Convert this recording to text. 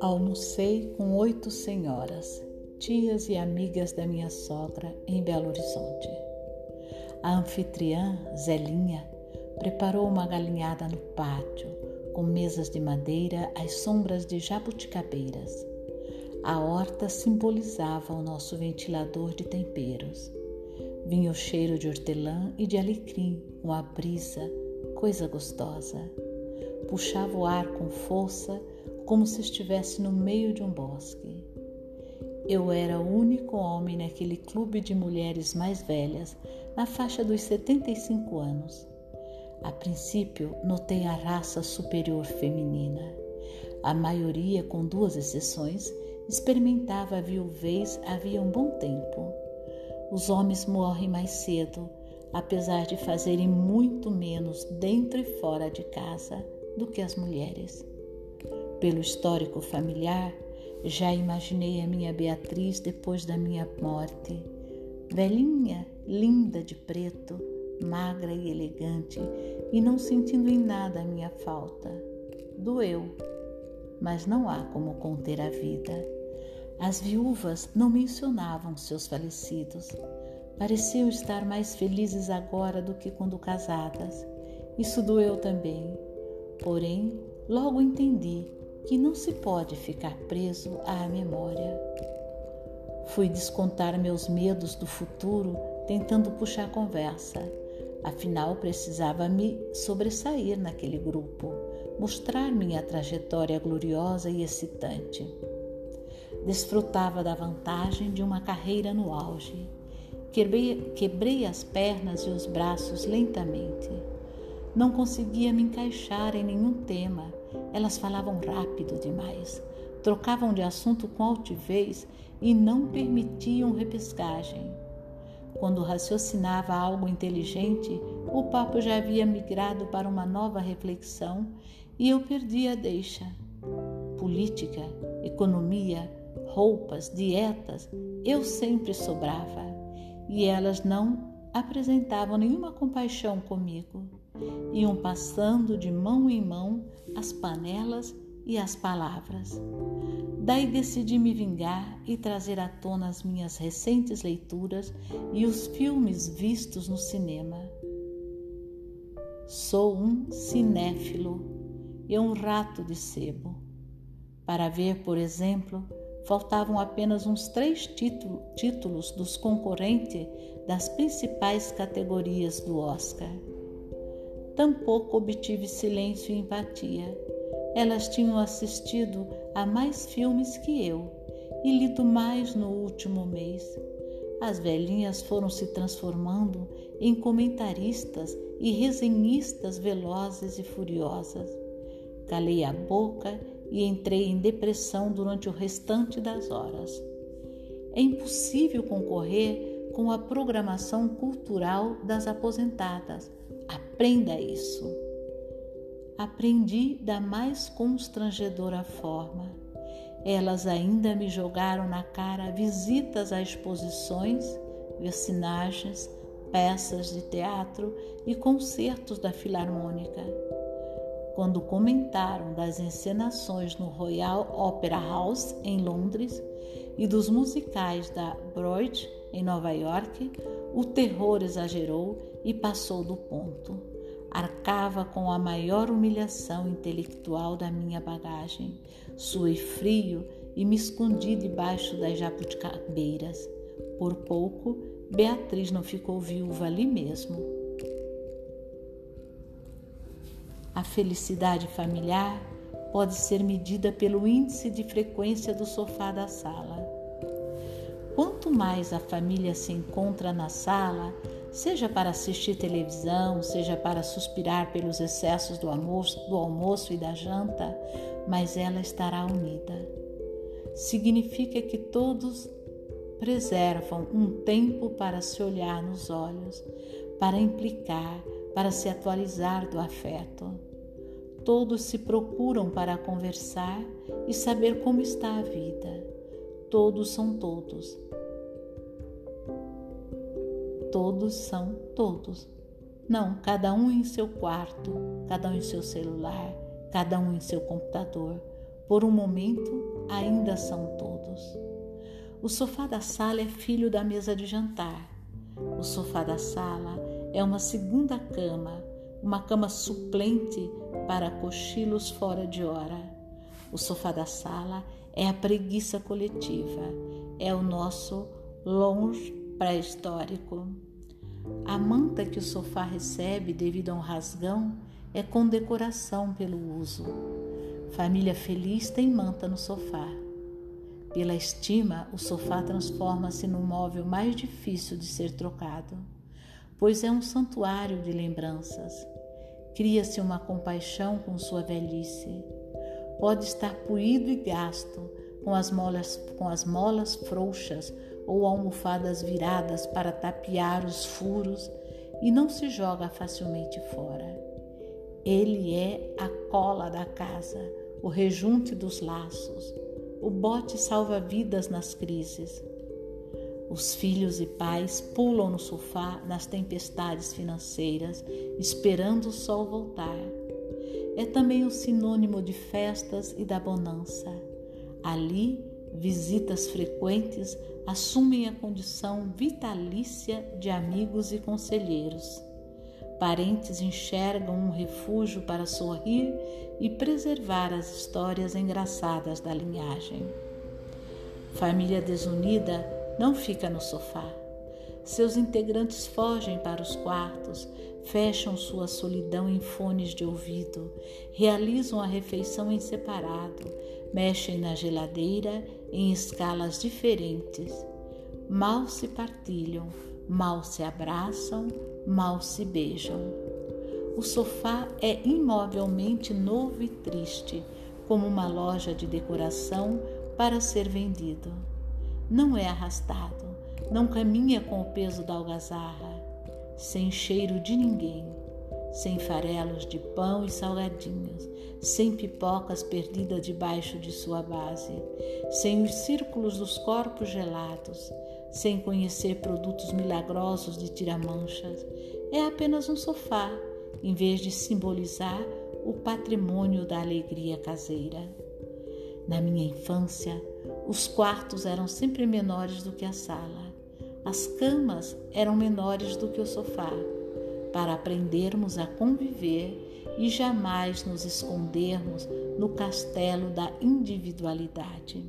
Almocei com oito senhoras, tias e amigas da minha sogra em Belo Horizonte. A anfitriã, Zelinha, preparou uma galinhada no pátio, com mesas de madeira às sombras de jabuticabeiras. A horta simbolizava o nosso ventilador de temperos. Vinha o cheiro de hortelã e de alecrim, com a brisa, coisa gostosa. Puxava o ar com força como se estivesse no meio de um bosque. Eu era o único homem naquele clube de mulheres mais velhas, na faixa dos 75 anos. A princípio, notei a raça superior feminina. A maioria, com duas exceções, experimentava a viuvez havia um bom tempo. Os homens morrem mais cedo, apesar de fazerem muito menos dentro e fora de casa do que as mulheres. Pelo histórico familiar, já imaginei a minha Beatriz depois da minha morte. Velhinha, linda de preto, magra e elegante, e não sentindo em nada a minha falta. Doeu, mas não há como conter a vida. As viúvas não mencionavam seus falecidos. Pareciam estar mais felizes agora do que quando casadas. Isso doeu também. Porém, logo entendi que não se pode ficar preso à memória. Fui descontar meus medos do futuro tentando puxar conversa. Afinal, precisava me sobressair naquele grupo, mostrar minha trajetória gloriosa e excitante. Desfrutava da vantagem de uma carreira no auge. Quebrei, quebrei as pernas e os braços lentamente. Não conseguia me encaixar em nenhum tema elas falavam rápido demais, trocavam de assunto com altivez e não permitiam repescagem. Quando raciocinava algo inteligente, o papo já havia migrado para uma nova reflexão e eu perdia a deixa. Política, economia, roupas, dietas, eu sempre sobrava e elas não apresentavam nenhuma compaixão comigo. Iam passando de mão em mão as panelas e as palavras. Daí decidi me vingar e trazer à tona as minhas recentes leituras e os filmes vistos no cinema. Sou um cinéfilo e um rato de sebo. Para ver, por exemplo, faltavam apenas uns três títulos dos concorrentes das principais categorias do Oscar. Tampouco obtive silêncio e empatia. Elas tinham assistido a mais filmes que eu e lido mais no último mês. As velhinhas foram se transformando em comentaristas e resenhistas velozes e furiosas. Calei a boca e entrei em depressão durante o restante das horas. É impossível concorrer com a programação cultural das aposentadas Aprenda isso. Aprendi da mais constrangedora forma. Elas ainda me jogaram na cara visitas a exposições, vecinagens, peças de teatro e concertos da Filarmônica. Quando comentaram das encenações no Royal Opera House em Londres e dos musicais da Broad em Nova York, o terror exagerou e passou do ponto. Arcava com a maior humilhação intelectual da minha bagagem. Suei frio e me escondi debaixo das jabuticabeiras. Por pouco, Beatriz não ficou viúva ali mesmo. A felicidade familiar pode ser medida pelo índice de frequência do sofá da sala. Quanto mais a família se encontra na sala, seja para assistir televisão, seja para suspirar pelos excessos do almoço, do almoço e da janta, mas ela estará unida. Significa que todos preservam um tempo para se olhar nos olhos, para implicar, para se atualizar do afeto. Todos se procuram para conversar e saber como está a vida. Todos são todos todos são todos. Não, cada um em seu quarto, cada um em seu celular, cada um em seu computador. Por um momento, ainda são todos. O sofá da sala é filho da mesa de jantar. O sofá da sala é uma segunda cama, uma cama suplente para cochilos fora de hora. O sofá da sala é a preguiça coletiva, é o nosso longe pré-histórico. A manta que o sofá recebe devido a um rasgão é condecoração pelo uso. Família feliz tem manta no sofá. Pela estima, o sofá transforma-se no móvel mais difícil de ser trocado pois é um santuário de lembranças. Cria-se uma compaixão com sua velhice. Pode estar puído e gasto, com as molas, com as molas frouxas ou almofadas viradas para tapear os furos e não se joga facilmente fora. Ele é a cola da casa, o rejunte dos laços, o bote salva-vidas nas crises. Os filhos e pais pulam no sofá nas tempestades financeiras, esperando o sol voltar. É também o sinônimo de festas e da bonança. Ali, visitas frequentes assumem a condição vitalícia de amigos e conselheiros. Parentes enxergam um refúgio para sorrir e preservar as histórias engraçadas da linhagem. Família desunida não fica no sofá. Seus integrantes fogem para os quartos, fecham sua solidão em fones de ouvido, realizam a refeição em separado, mexem na geladeira em escalas diferentes. Mal se partilham, mal se abraçam, mal se beijam. O sofá é imovelmente novo e triste, como uma loja de decoração para ser vendido não é arrastado, não caminha com o peso da algazarra, sem cheiro de ninguém, sem farelos de pão e salgadinhos, sem pipocas perdidas debaixo de sua base, sem os círculos dos corpos gelados, sem conhecer produtos milagrosos de tiramanchas. É apenas um sofá, em vez de simbolizar o patrimônio da alegria caseira. Na minha infância, os quartos eram sempre menores do que a sala. As camas eram menores do que o sofá, para aprendermos a conviver e jamais nos escondermos no castelo da individualidade.